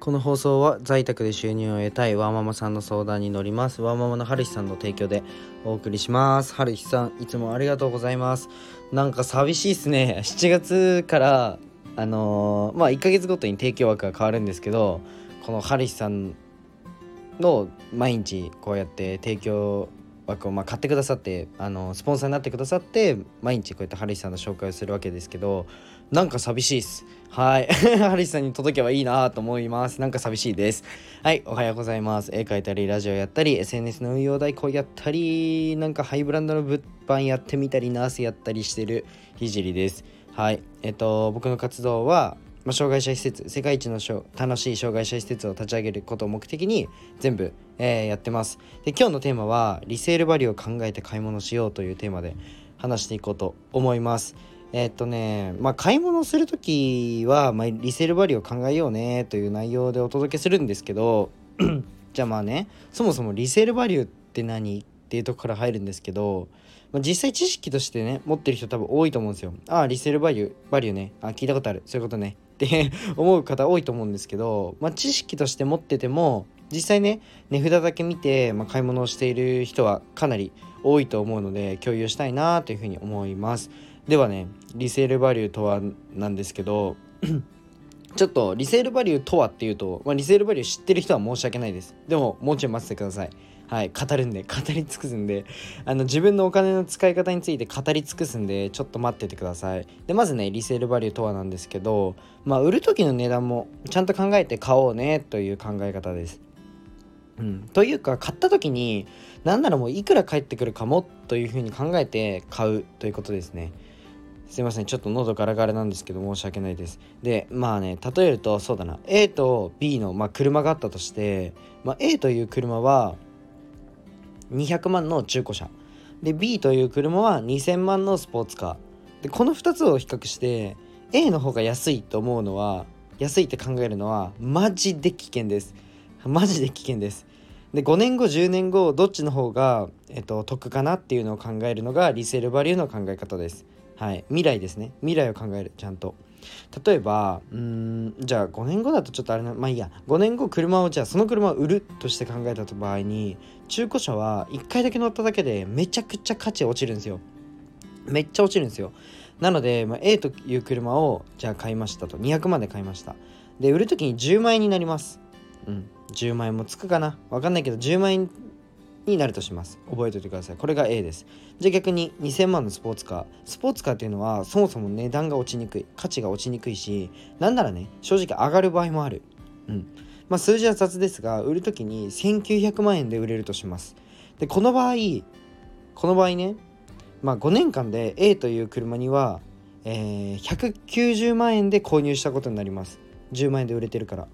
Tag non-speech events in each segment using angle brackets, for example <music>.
この放送は在宅で収入を得たいワーママさんの相談に乗ります。ワーママの春日さんの提供でお送りします。春日さんいつもありがとうございます。なんか寂しいっすね。7月からあのー、まあ1ヶ月ごとに提供枠が変わるんですけどこの春日さんの毎日こうやって提供枠をまあ買ってくださってあのスポンサーになってくださって毎日こうやってハリスさんの紹介をするわけですけどなんか寂しいっす。はい。<laughs> ハリスさんに届けばいいなと思います。なんか寂しいです。はい。おはようございます。絵描いたりラジオやったり SNS の運用代行やったりなんかハイブランドの物販やってみたりナースやったりしてるひじりです。はい。えっと僕の活動はまあ、障害者施設世界一の楽しい障害者施設を立ち上げることを目的に全部、えー、やってます。で今日のテーマはリセールバリューを考えて買い物しようというテーマで話していこうと思います。えー、っとねまあ買い物する時は、まあ、リセールバリューを考えようねという内容でお届けするんですけど <clears throat> じゃあまあねそもそもリセールバリューって何っていうとこから入るんですけどまあ、実際知識としてね持ってる人多分多いと思うんですよ。ああリセールバリューバリューね。あ聞いたことある。そういうことね。思う方多いと思うんですけど、まあ、知識として持ってても実際ね値札だけ見て、まあ、買い物をしている人はかなり多いと思うので共有したいなというふうに思います。ではねリセールバリューとはなんですけど <coughs> ちょっとリセールバリューとはっていうと、まあ、リセールバリュー知ってる人は申し訳ないです。でももうちょい待っててください。はい、語るんで、語り尽くすんで、あの、自分のお金の使い方について語り尽くすんで、ちょっと待っててください。で、まずね、リセールバリューとはなんですけど、まあ、売る時の値段もちゃんと考えて買おうね、という考え方です。うん、というか買った時に何ならもういくら返ってくるかもというふうに考えて買うということですね。すいませんちょっと喉ガラガラなんですけど申し訳ないですでまあね例えるとそうだな A と B の、まあ、車があったとして、まあ、A という車は200万の中古車。で B という車は2000万のスポーツカー。でこの2つを比較して A の方が安いと思うのは安いって考えるのはマジで危険です。マジで危険です。で5年後10年後どっちの方が、えっと、得かなっていうのを考えるのがリセールバリューの考え方です。はい。未来ですね。未来を考えるちゃんと。例えばうんじゃあ5年後だとちょっとあれなまあいいや。5年後車をじゃあその車を売るとして考えた場合に中古車は1回だけ乗っただけでめちゃくちゃ価値落ちるんですよ。めっちゃ落ちるんですよ。なので、まあ、A という車をじゃあ買いましたと。200万で買いました。で売る時に10万円になります。うん。10万円もつくかな。わかんないけど10万円になるとします。覚えておいてください。これが A です。じゃあ逆に2000万のスポーツカー。スポーツカーっていうのはそもそも値段が落ちにくい。価値が落ちにくいしなんならね正直上がる場合もある。うん。まあ数字は雑ですが売る時に1900万円で売れるとします。でこの場合この場合ねまあ5年間で A という車には、えー、190万円で購入したことになります。10万円で売れてるから。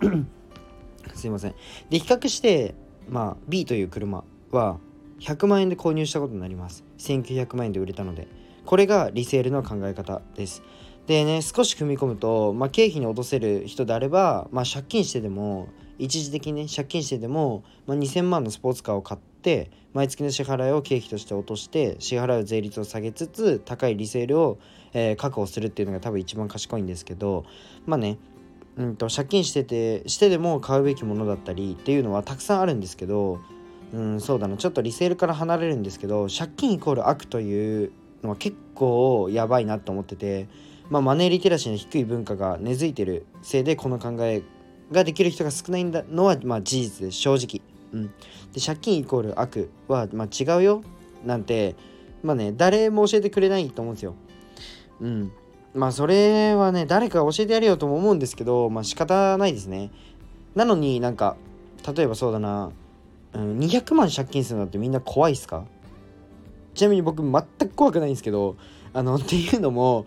<clears throat> すいません。で比較してまあ B という車は100万円で購入したことになります。1900万円で売れたので。これがリセールの考え方です。でね少し踏み込むと、まあ、経費に落とせる人であれば、まあ、借金してでも一時的にね借金してでも、まあ、2000万のスポーツカーを買って毎月の支払いを経費として落として支払う税率を下げつつ高いリセールを、えー、確保するっていうのが多分一番賢いんですけどまあねうんと、借金しててしてでも買うべきものだったりっていうのはたくさんあるんですけどうんそうだな。ちょっとリセールから離れるんですけど借金イコール悪というのは結構やばいなと思ってて、まあ、マネーリテラシーの低い文化が根付いてるせいでこの考えができる人が少ないんだのは、まあ、事実です。正直。うん、で借金イコール悪は、まあ、違うよ。なんてまあね誰も教えてくれないと思うんですよ。うん、まあそれはね誰か教えてやれよとも思うんですけどまあ仕方ないですね。なのになんか例えばそうだな、うん、200万借金するのってみんな怖いっすか？ちなみに僕全く怖くないんですけどあのっていうのも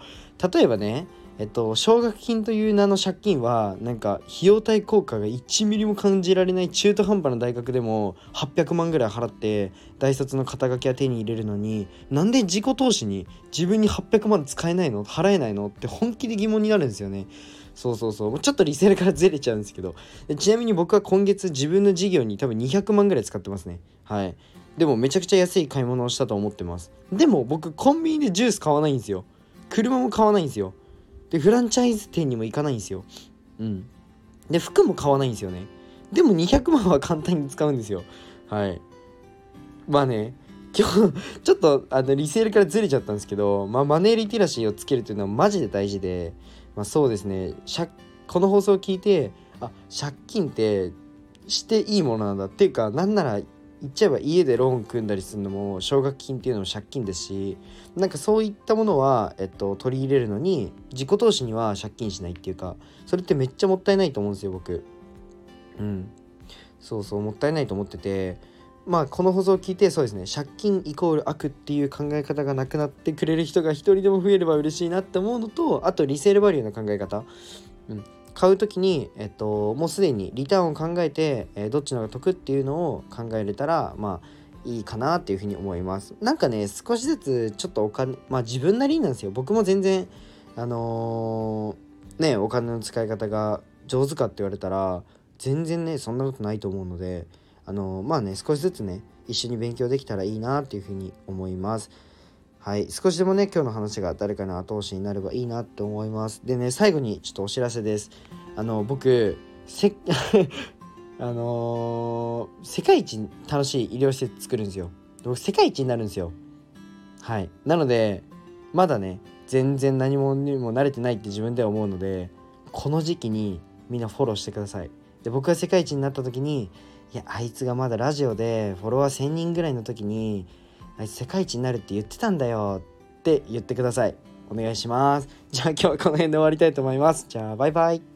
例えばねえっと、奨学金という名の借金はなんか費用対効果が1ミリも感じられない中途半端な大学でも800万ぐらい払って大卒の肩書きは手に入れるのになんで自己投資に自分に800万使えないの？払えないの？って本気で疑問になるんですよね。そうそうそう。ちょっとリセールからずれちゃうんですけど。ちなみに僕は今月自分の事業に多分200万ぐらい使ってますね。はい。でもめちゃくちゃ安い買い物をしたと思ってます。でも僕コンビニでジュース買わないんですよ。車も買わないんですよ。でフランチャイズ店にも行かないんですよ。うん。で服も買わないんですよね。でも200万は簡単に使うんですよ。はい。まあね今日 <laughs> ちょっとあのリセールからずれちゃったんですけど、まあ、マネーリテラシーをつけるというのはマジで大事で、まあ、そうですね。この放送を聞いてあ借金ってしていいものなんだっていうかなんなら言っちゃえば家でローン組んだりするのも奨学金っていうのも借金ですしなんかそういったものは、えっと、取り入れるのに自己投資には借金しないっていうかそれってめっちゃもったいないと思うんですよ僕。うん。そうそうもったいないと思っててまあこの放送を聞いてそうですね借金イコール悪っていう考え方がなくなってくれる人が一人でも増えれば嬉しいなって思うのとあとリセールバリューの考え方、うん、買う時に、えっと、もうすでにリターンを考えて、えー、どっちの方が得っていうのを考えれたらまあいいかなっていうふうに思います。なんかね少しずつちょっとお金まあ自分なりなんですよ。僕も全然あのー、ねお金の使い方が上手かって言われたら全然ねそんなことないと思うのであのー、まあね少しずつね一緒に勉強できたらいいなっていうふうに思います。はい、少しでもね今日の話が誰かの後押しになればいいなって思います。でね最後にちょっとお知らせです。あの僕せ <laughs> あのー、世界一楽しい医療施設作るんですよ。僕世界一になるんですよ。はい。なのでまだね全然何もにも慣れてないって自分では思うのでこの時期にみんなフォローしてください。で僕が世界一になった時にいやあいつがまだラジオでフォロワー1000人ぐらいの時にあいつ世界一になるって言ってたんだよって言ってください。お願いします。じゃあ今日はこの辺で終わりたいと思います。じゃあバイバイ。